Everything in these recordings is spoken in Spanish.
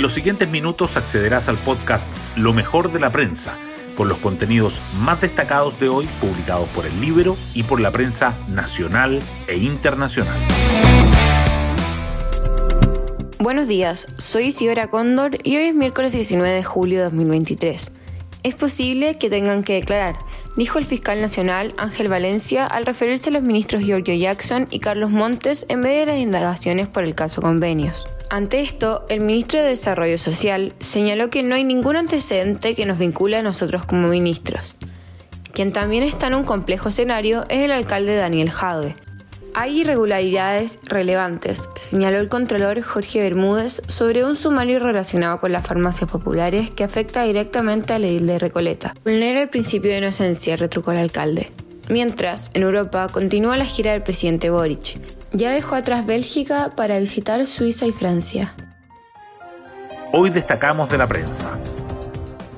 En los siguientes minutos accederás al podcast Lo mejor de la prensa, con los contenidos más destacados de hoy publicados por el Libro y por la prensa nacional e internacional. Buenos días, soy Isidora Cóndor y hoy es miércoles 19 de julio de 2023. Es posible que tengan que declarar, dijo el fiscal nacional Ángel Valencia al referirse a los ministros Giorgio Jackson y Carlos Montes en medio de las indagaciones por el caso convenios. Ante esto, el ministro de Desarrollo Social señaló que no hay ningún antecedente que nos vincule a nosotros como ministros. Quien también está en un complejo escenario es el alcalde Daniel Jadwe, hay irregularidades relevantes, señaló el controlador Jorge Bermúdez sobre un sumario relacionado con las farmacias populares que afecta directamente a la isla de Recoleta. Vulnera el principio de inocencia, retrucó el alcalde. Mientras, en Europa continúa la gira del presidente Boric. Ya dejó atrás Bélgica para visitar Suiza y Francia. Hoy destacamos de la prensa.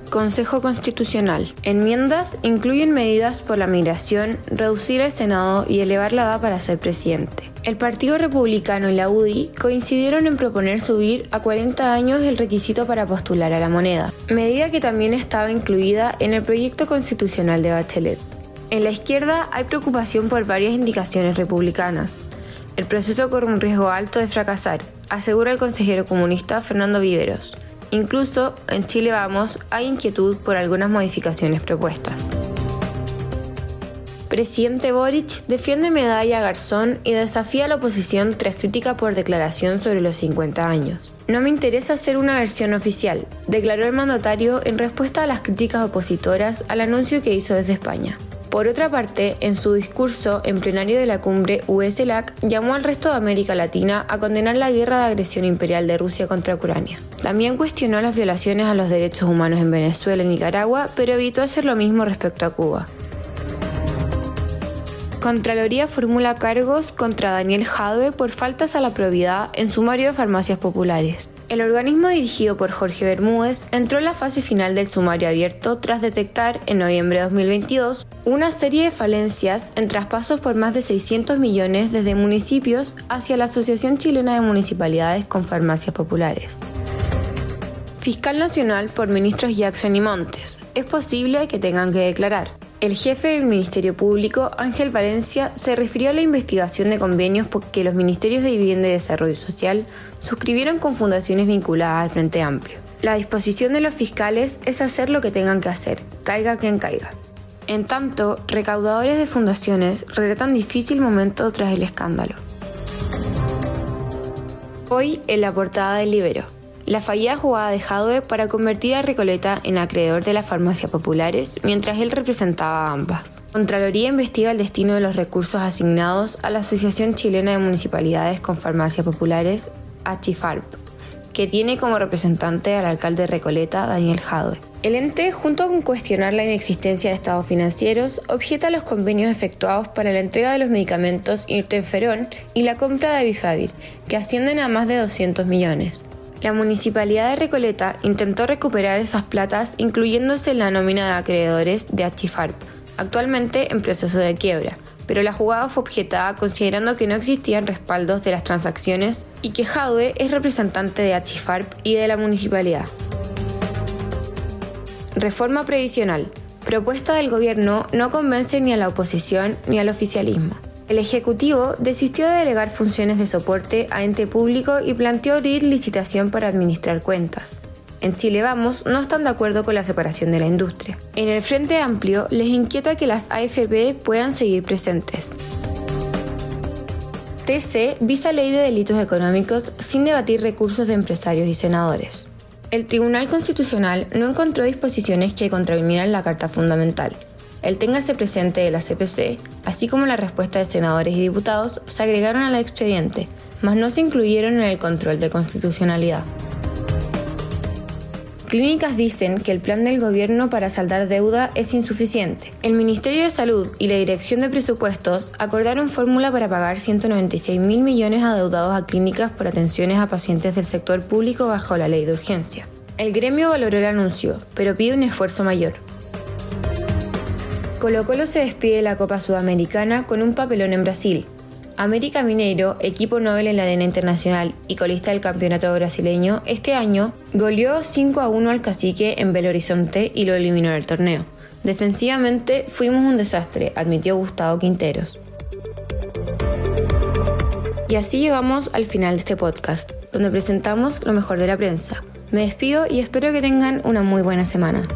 Consejo Constitucional. Enmiendas incluyen medidas por la migración, reducir el Senado y elevar la edad para ser presidente. El Partido Republicano y la UDI coincidieron en proponer subir a 40 años el requisito para postular a la moneda, medida que también estaba incluida en el proyecto constitucional de Bachelet. En la izquierda hay preocupación por varias indicaciones republicanas. El proceso corre un riesgo alto de fracasar, asegura el consejero comunista Fernando Viveros. Incluso en Chile Vamos hay inquietud por algunas modificaciones propuestas. Presidente Boric defiende medalla a Garzón y desafía a la oposición tras crítica por declaración sobre los 50 años. No me interesa hacer una versión oficial, declaró el mandatario en respuesta a las críticas opositoras al anuncio que hizo desde España. Por otra parte, en su discurso en plenario de la cumbre USLAC, llamó al resto de América Latina a condenar la guerra de agresión imperial de Rusia contra Ucrania. También cuestionó las violaciones a los derechos humanos en Venezuela y Nicaragua, pero evitó hacer lo mismo respecto a Cuba. Contraloría formula cargos contra Daniel Jadwe por faltas a la probidad en sumario de farmacias populares. El organismo dirigido por Jorge Bermúdez entró en la fase final del sumario abierto tras detectar en noviembre de 2022 una serie de falencias en traspasos por más de 600 millones desde municipios hacia la Asociación Chilena de Municipalidades con Farmacias Populares. Fiscal Nacional por ministros Jackson y Montes. Es posible que tengan que declarar. El jefe del Ministerio Público, Ángel Valencia, se refirió a la investigación de convenios que los Ministerios de Vivienda y Desarrollo Social suscribieron con fundaciones vinculadas al Frente Amplio. La disposición de los fiscales es hacer lo que tengan que hacer, caiga quien caiga. En tanto, recaudadores de fundaciones relatan difícil momento tras el escándalo. Hoy en la portada del Libero la fallida jugada de Jadwe para convertir a Recoleta en acreedor de las farmacias populares mientras él representaba a ambas. Contraloría investiga el destino de los recursos asignados a la Asociación Chilena de Municipalidades con Farmacias Populares, ACHIFARP, que tiene como representante al alcalde de Recoleta, Daniel Jadwe. El ente, junto con cuestionar la inexistencia de estados financieros, objeta los convenios efectuados para la entrega de los medicamentos Interferón y la compra de Bifavir, que ascienden a más de 200 millones. La municipalidad de Recoleta intentó recuperar esas platas incluyéndose en la nómina de acreedores de Achifarp, actualmente en proceso de quiebra, pero la jugada fue objetada considerando que no existían respaldos de las transacciones y que Jadwe es representante de Achifarp y de la municipalidad. Reforma previsional. Propuesta del gobierno no convence ni a la oposición ni al oficialismo. El Ejecutivo desistió de delegar funciones de soporte a ente público y planteó abrir licitación para administrar cuentas. En Chile Vamos no están de acuerdo con la separación de la industria. En el Frente Amplio les inquieta que las AFP puedan seguir presentes. TC visa ley de delitos económicos sin debatir recursos de empresarios y senadores. El Tribunal Constitucional no encontró disposiciones que contravinieran la Carta Fundamental, el téngase presente de la CPC, así como la respuesta de senadores y diputados, se agregaron al expediente, mas no se incluyeron en el control de constitucionalidad. Clínicas dicen que el plan del gobierno para saldar deuda es insuficiente. El Ministerio de Salud y la Dirección de Presupuestos acordaron fórmula para pagar 196 mil millones adeudados a clínicas por atenciones a pacientes del sector público bajo la ley de urgencia. El gremio valoró el anuncio, pero pide un esfuerzo mayor. Colo Colo se despide de la Copa Sudamericana con un papelón en Brasil. América Mineiro, equipo Nobel en la arena internacional y colista del campeonato brasileño, este año goleó 5 a 1 al cacique en Belo Horizonte y lo eliminó del torneo. Defensivamente fuimos un desastre, admitió Gustavo Quinteros. Y así llegamos al final de este podcast, donde presentamos lo mejor de la prensa. Me despido y espero que tengan una muy buena semana.